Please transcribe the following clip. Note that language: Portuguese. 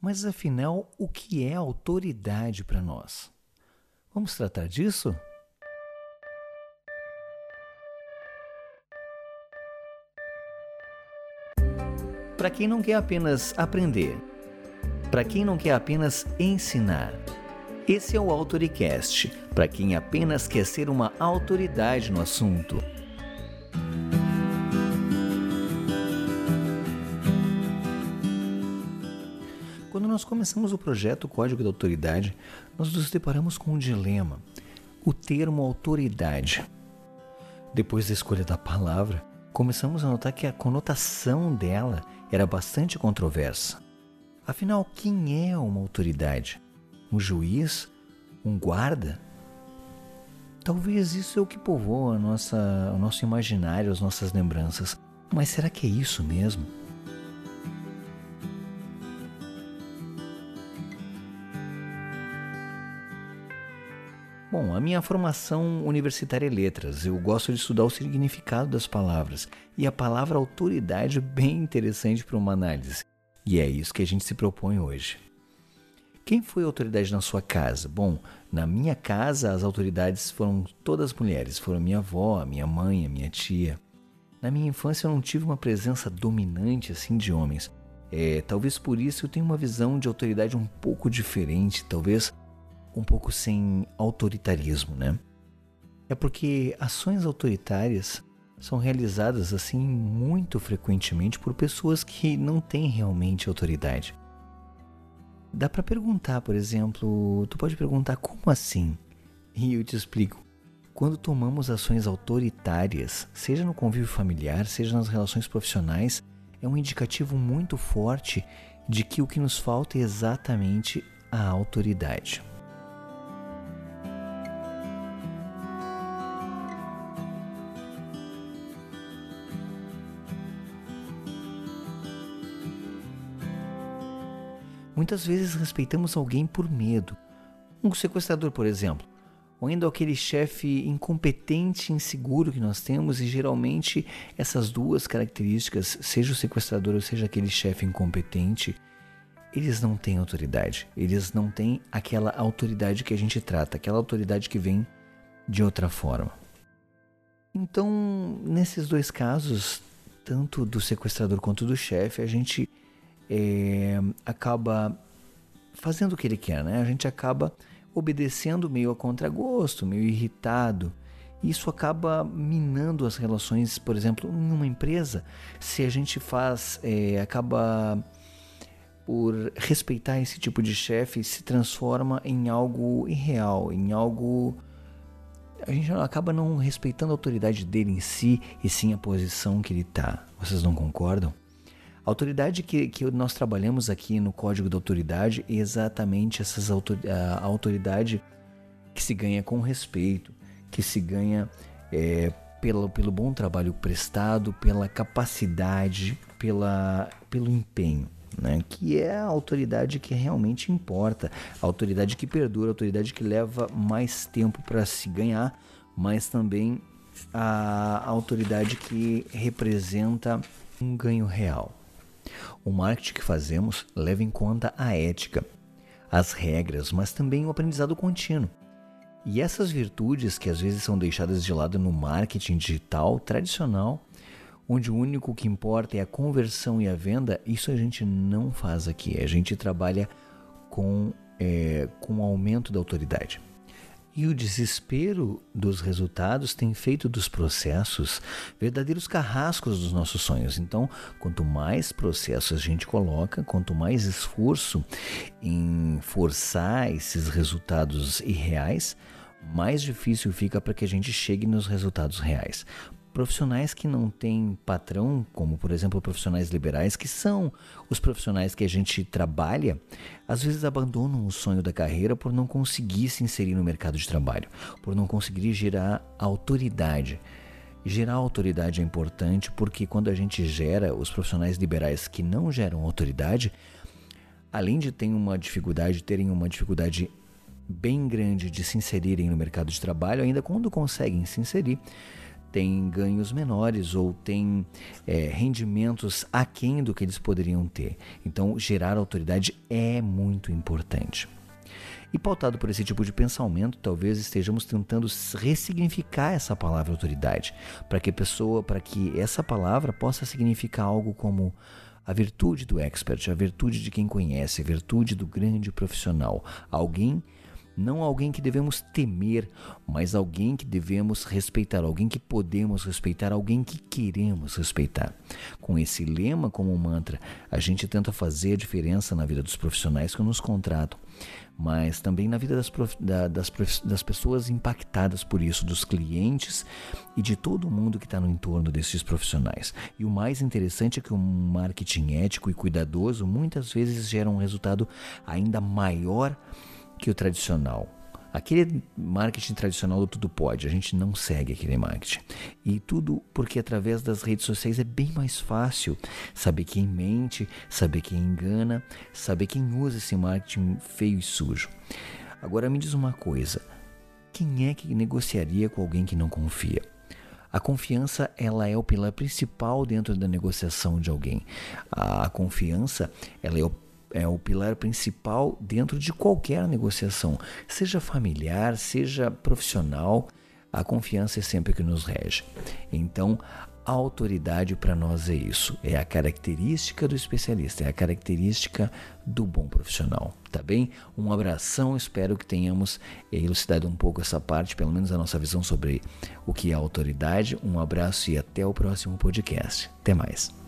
Mas afinal, o que é autoridade para nós? Vamos tratar disso? Para quem não quer apenas aprender, para quem não quer apenas ensinar, esse é o Autoricast, para quem apenas quer ser uma autoridade no assunto. Quando nós começamos o projeto Código da Autoridade, nós nos deparamos com um dilema: o termo autoridade. Depois da escolha da palavra, começamos a notar que a conotação dela era bastante controversa. Afinal, quem é uma autoridade? Um juiz? Um guarda? Talvez isso é o que povoa nossa, o nosso imaginário, as nossas lembranças. Mas será que é isso mesmo? Bom, a minha formação universitária é letras. Eu gosto de estudar o significado das palavras. E a palavra autoridade é bem interessante para uma análise. E é isso que a gente se propõe hoje. Quem foi a autoridade na sua casa? Bom, na minha casa as autoridades foram todas mulheres. Foram minha avó, minha mãe, minha tia. Na minha infância eu não tive uma presença dominante assim de homens. É, talvez por isso eu tenha uma visão de autoridade um pouco diferente. Talvez um pouco sem autoritarismo, né? É porque ações autoritárias são realizadas assim muito frequentemente por pessoas que não têm realmente autoridade. Dá para perguntar, por exemplo, tu pode perguntar como assim? E eu te explico. Quando tomamos ações autoritárias, seja no convívio familiar, seja nas relações profissionais, é um indicativo muito forte de que o que nos falta é exatamente a autoridade. Muitas vezes respeitamos alguém por medo. Um sequestrador, por exemplo, ou ainda aquele chefe incompetente inseguro que nós temos, e geralmente essas duas características, seja o sequestrador ou seja aquele chefe incompetente, eles não têm autoridade. Eles não têm aquela autoridade que a gente trata, aquela autoridade que vem de outra forma. Então, nesses dois casos, tanto do sequestrador quanto do chefe, a gente é, acaba fazendo o que ele quer, né? A gente acaba obedecendo meio a contragosto, meio irritado. Isso acaba minando as relações, por exemplo, em uma empresa, se a gente faz, é, acaba por respeitar esse tipo de chefe, se transforma em algo irreal, em algo. A gente acaba não respeitando a autoridade dele em si e sim a posição que ele está. Vocês não concordam? A autoridade que, que nós trabalhamos aqui no Código da Autoridade é exatamente essas autor, a autoridade que se ganha com respeito, que se ganha é, pelo, pelo bom trabalho prestado, pela capacidade, pela, pelo empenho. Né, que é a autoridade que realmente importa, a autoridade que perdura, a autoridade que leva mais tempo para se ganhar, mas também a, a autoridade que representa um ganho real. O marketing que fazemos leva em conta a ética, as regras, mas também o aprendizado contínuo. E essas virtudes que às vezes são deixadas de lado no marketing digital tradicional, onde o único que importa é a conversão e a venda, isso a gente não faz aqui. A gente trabalha com, é, com o aumento da autoridade. E o desespero dos resultados tem feito dos processos verdadeiros carrascos dos nossos sonhos. Então, quanto mais processos a gente coloca, quanto mais esforço em forçar esses resultados irreais, mais difícil fica para que a gente chegue nos resultados reais profissionais que não têm patrão, como por exemplo profissionais liberais, que são os profissionais que a gente trabalha, às vezes abandonam o sonho da carreira por não conseguir se inserir no mercado de trabalho, por não conseguir gerar autoridade. Gerar autoridade é importante porque quando a gente gera os profissionais liberais que não geram autoridade, além de terem uma dificuldade, terem uma dificuldade bem grande de se inserirem no mercado de trabalho, ainda quando conseguem se inserir, têm ganhos menores ou têm é, rendimentos aquém do que eles poderiam ter. Então, gerar autoridade é muito importante. E pautado por esse tipo de pensamento, talvez estejamos tentando ressignificar essa palavra autoridade, para que pessoa, para que essa palavra possa significar algo como a virtude do expert, a virtude de quem conhece, a virtude do grande profissional, alguém não alguém que devemos temer, mas alguém que devemos respeitar, alguém que podemos respeitar, alguém que queremos respeitar. Com esse lema como mantra, a gente tenta fazer a diferença na vida dos profissionais que nos contratam, mas também na vida das, prof, da, das, prof, das pessoas impactadas por isso, dos clientes e de todo mundo que está no entorno desses profissionais. E o mais interessante é que o marketing ético e cuidadoso muitas vezes gera um resultado ainda maior que o tradicional. Aquele marketing tradicional do tudo pode, a gente não segue aquele marketing. E tudo porque através das redes sociais é bem mais fácil saber quem mente, saber quem engana, saber quem usa esse marketing feio e sujo. Agora me diz uma coisa: quem é que negociaria com alguém que não confia? A confiança ela é o pilar principal dentro da negociação de alguém. A confiança ela é o é o pilar principal dentro de qualquer negociação, seja familiar, seja profissional. A confiança é sempre que nos rege. Então, a autoridade para nós é isso, é a característica do especialista, é a característica do bom profissional, tá bem? Um abração, espero que tenhamos elucidado um pouco essa parte, pelo menos a nossa visão sobre o que é autoridade. Um abraço e até o próximo podcast. Até mais.